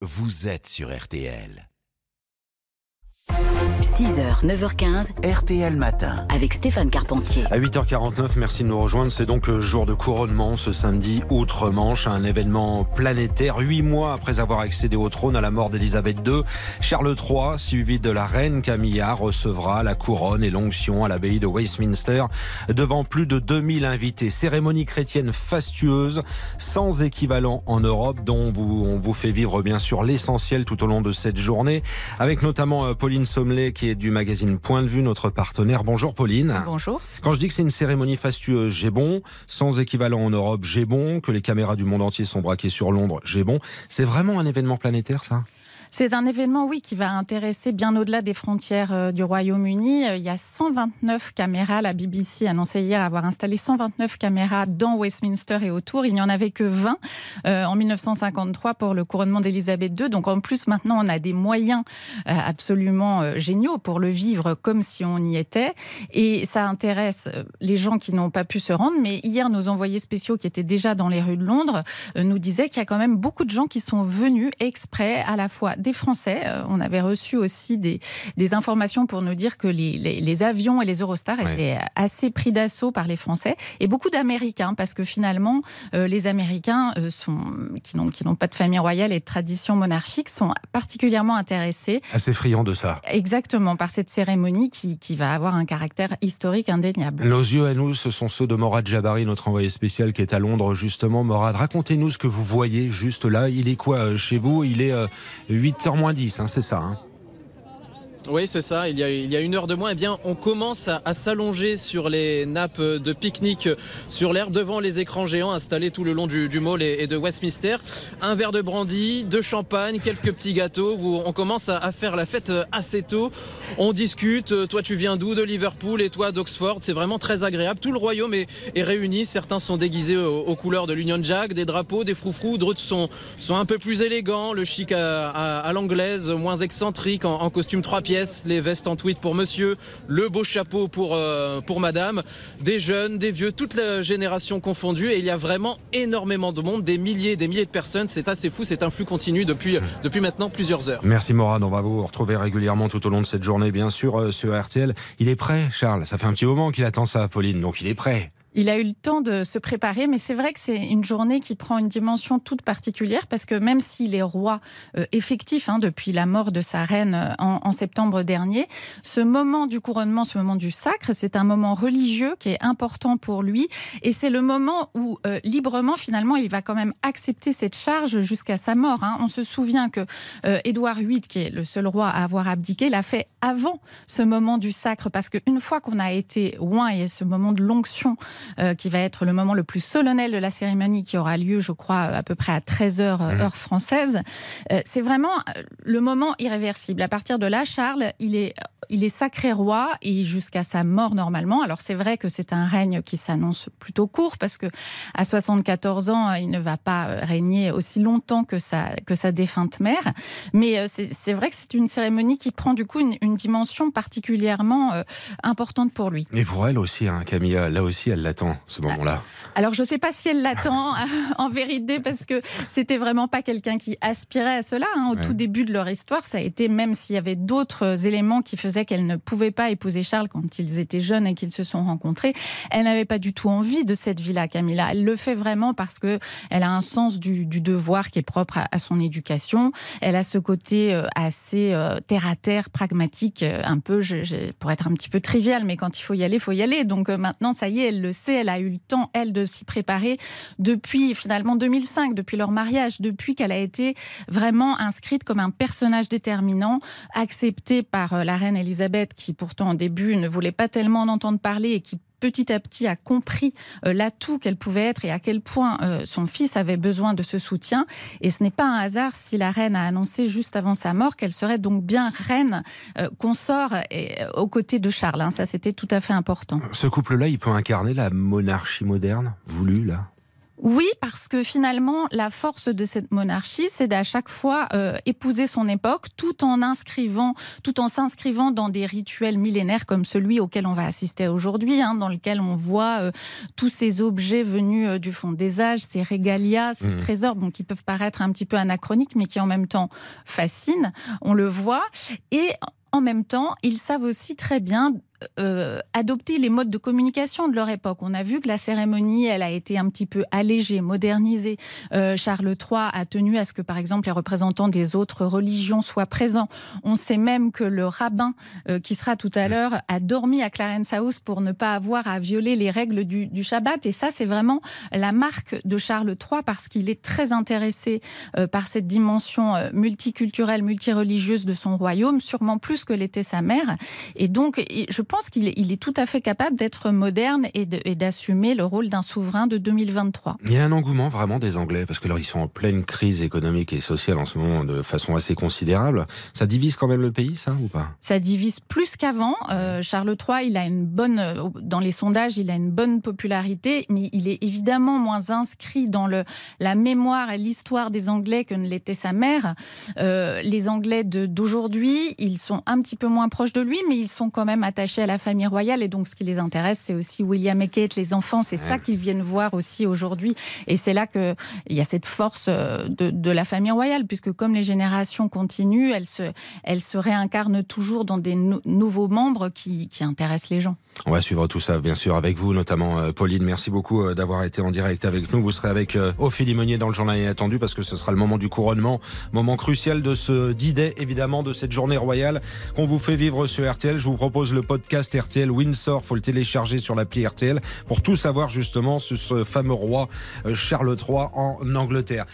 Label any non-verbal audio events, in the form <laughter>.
vous êtes sur RTL. 6h, 9h15, RTL Matin. avec Stéphane Carpentier. À 8h49, merci de nous rejoindre. C'est donc le jour de couronnement ce samedi outre-Manche, un événement planétaire. Huit mois après avoir accédé au trône à la mort d'Élisabeth II, Charles III, suivi de la reine Camilla, recevra la couronne et l'onction à l'abbaye de Westminster devant plus de 2000 invités. Cérémonie chrétienne fastueuse, sans équivalent en Europe, dont vous, on vous fait vivre bien sûr l'essentiel tout au long de cette journée, avec notamment euh, Pauline Sommelet qui est du magazine Point de Vue, notre partenaire. Bonjour Pauline. Bonjour. Quand je dis que c'est une cérémonie fastueuse, j'ai bon. Sans équivalent en Europe, j'ai bon. Que les caméras du monde entier sont braquées sur Londres, j'ai bon. C'est vraiment un événement planétaire, ça? C'est un événement, oui, qui va intéresser bien au-delà des frontières euh, du Royaume-Uni. Euh, Il y a 129 caméras. La BBC annonçait hier avoir installé 129 caméras dans Westminster et autour. Il n'y en avait que 20 euh, en 1953 pour le couronnement d'Élisabeth II. Donc en plus, maintenant, on a des moyens absolument géniaux pour le vivre comme si on y était. Et ça intéresse les gens qui n'ont pas pu se rendre. Mais hier, nos envoyés spéciaux qui étaient déjà dans les rues de Londres nous disaient qu'il y a quand même beaucoup de gens qui sont venus exprès, à la fois des Français. euh, On avait reçu aussi des, des informations pour nous dire que les, les- les avions et les Eurostars étaient assez pris d'assaut par les Français et beaucoup d'Américains parce que finalement, euh, les Américains euh, sont, qui n'ont pas de famille royale et de tradition monarchique sont particulièrement intéressés Assez friand de ça. exactement par cette cérémonie qui, qui va avoir un caractère historique indéniable. Nos yeux à nous, ce sont ceux de Morad Jabari, notre envoyé spécial qui est à Londres, justement. Morad, racontez-nous ce que vous voyez juste là. Il est quoi chez vous? Il est euh, 8h moins 10, hein, c'est ça hein Oui, c'est ça. Il y, a, une heure de moins, eh bien, on commence à, s'allonger sur les nappes de pique-nique sur l'air devant les écrans géants installés tout le long du, mall et, de Westminster. Un verre de brandy, de champagne, quelques petits gâteaux. On commence à, faire la fête assez tôt. On discute. Toi, tu viens d'où? De Liverpool et toi d'Oxford. C'est vraiment très agréable. Tout le royaume est, réuni. Certains sont déguisés aux, couleurs de l'Union Jack, des drapeaux, des froufrous. D'autres sont, un peu plus élégants. Le chic à l'anglaise, moins excentrique, en, en costume trois pièces, les vestes en tweed pour monsieur, le beau chapeau pour, euh, pour madame, des jeunes, des vieux, toute la génération confondue. Et il y a vraiment énormément de monde, des milliers des milliers de personnes. C'est assez fou. C'est un flux continu depuis, depuis maintenant plusieurs heures. Merci Morad, on va vous retrouver régulièrement tout au long de cette journée, bien sûr, euh, sur RTL. Il est prêt, Charles Ça fait un petit moment qu'il attend ça, Pauline, donc il est prêt. Il a eu le temps de se préparer, mais c'est vrai que c'est une journée qui prend une dimension toute particulière parce que même s'il est roi euh, effectif hein, depuis la mort de sa reine euh, en, en septembre dernier, ce moment du couronnement, ce moment du sacre, c'est un moment religieux qui est important pour lui et c'est le moment où euh, librement finalement il va quand même accepter cette charge jusqu'à sa mort. hein. On se souvient que euh, Édouard VIII, qui est le seul roi à avoir abdiqué, l'a fait avant ce moment du sacre parce qu'une fois qu'on a été loin et ce moment de l'onction euh, qui va être le moment le plus solennel de la cérémonie qui aura lieu, je crois, à peu près à 13h Mhm. heure française. Euh, c'est vraiment euh, le moment irréversible. À partir de là, Charles, il est, il est sacré roi et jusqu'à sa mort normalement. Alors c'est vrai que c'est un règne qui s'annonce plutôt court parce que à 74 ans, il ne va pas euh, régner aussi longtemps que sa, que sa défunte mère. Mais euh, c'est vrai que c'est une cérémonie qui prend du coup une, une dimension particulièrement euh, importante pour lui. Et pour elle aussi, hein, Camilla, là aussi, elle l'attend, ce moment-là. Alors je ne sais pas si elle l'attend <laughs> en vérité parce que c'était vraiment pas quelqu'un qui aspirait à cela. hein. Au Ouais. tout début de leur histoire, ça a été même s'il y avait d'autres éléments qui faisaient qu'elle ne pouvait pas épouser Charles quand ils étaient jeunes et qu'ils se sont rencontrés, elle n'avait pas du tout envie de cette vie-là, Camilla. Elle le fait vraiment parce que elle a un sens du, devoir qui est propre à, son éducation. Elle a ce côté euh, assez terre à terre, pragmatique, euh, un peu, pour être un petit peu trivial, mais quand il faut y aller, il faut y aller. Donc euh, maintenant, ça y est, elle le sait, elle a eu le temps, elle, de s'y préparer depuis finalement 2005, depuis leur mariage, depuis qu'elle a été vraiment inscrite comme un personnage déterminant, acceptée par la reine Elisabeth, qui pourtant au début ne voulait pas tellement en entendre parler et qui petit à petit a compris euh, l'atout qu'elle pouvait être et à quel point euh, son fils avait besoin de ce soutien. Et ce n'est pas un hasard si la reine a annoncé juste avant sa mort qu'elle serait donc bien reine euh, consort et, aux côtés de Charles. hein. Ça, c'était tout à fait important. Ce couple-là, il peut incarner la monarchie moderne, voulue, là? Oui, parce que finalement, la force de cette monarchie, c'est d'à chaque fois euh, épouser son époque, tout en inscrivant, tout en s'inscrivant dans des rituels millénaires comme celui auquel on va assister aujourd'hui, hein, dans lequel on voit euh, tous ces objets venus euh, du fond des âges, ces régalias, ces Mhm. trésors, donc qui peuvent paraître un petit peu anachroniques, mais qui en même temps fascinent. On le voit et en même temps, ils savent aussi très bien euh, adopter les modes de communication de leur époque. On a vu que la cérémonie, elle a été un petit peu allégée, modernisée. Euh, Charles III a tenu à ce que, par exemple, les représentants des autres religions soient présents. On sait même que le rabbin, euh, qui sera tout à l'heure, a dormi à Clarence House pour ne pas avoir à violer les règles du, du Shabbat. Et ça, c'est vraiment la marque de Charles III parce qu'il est très intéressé euh, par cette dimension euh, multiculturelle, multireligieuse de son royaume, sûrement plus que l'était sa mère. Et donc, je pense qu'il est, il est tout à fait capable d'être moderne et de- et d'assumer le rôle d'un souverain de 2023. Il y a un engouement vraiment des Anglais, parce que là, ils sont en pleine crise économique et sociale en ce moment de façon assez considérable. Ça divise quand même le pays, ça, ou pas? Ça divise plus qu'avant. Euh, Charles III, il a une bonne, dans les sondages, il a une bonne popularité, mais il est évidemment moins inscrit dans le, la mémoire et l'histoire des Anglais que ne l'était sa mère. Euh, les Anglais de- d'aujourd'hui, ils sont un petit peu moins proches de lui, mais ils sont quand même attachés à la famille royale. Et donc, ce qui les intéresse, c'est aussi William et Kate, les enfants. C'est ça qu'ils viennent voir aussi aujourd'hui. Et c'est là qu'il y a cette force euh, de, de la famille royale, puisque comme les générations continuent, elles se, elles se réincarnent toujours dans des nou- nouveaux membres qui, qui intéressent les gens. On va suivre tout ça, bien sûr, avec vous, notamment euh, Pauline. Merci beaucoup euh, d'avoir été en direct avec nous. Vous serez avec Ophélie Meunier dans le journal inattendu parce que ce sera le moment du couronnement, moment crucial de ce D-Day, évidemment, de cette journée royale qu'on vous fait vivre sur RTL. Je vous propose le podcast RTL Windsor. Faut le télécharger sur l'appli RTL pour tout savoir justement sur ce fameux roi euh, Charles III en Angleterre.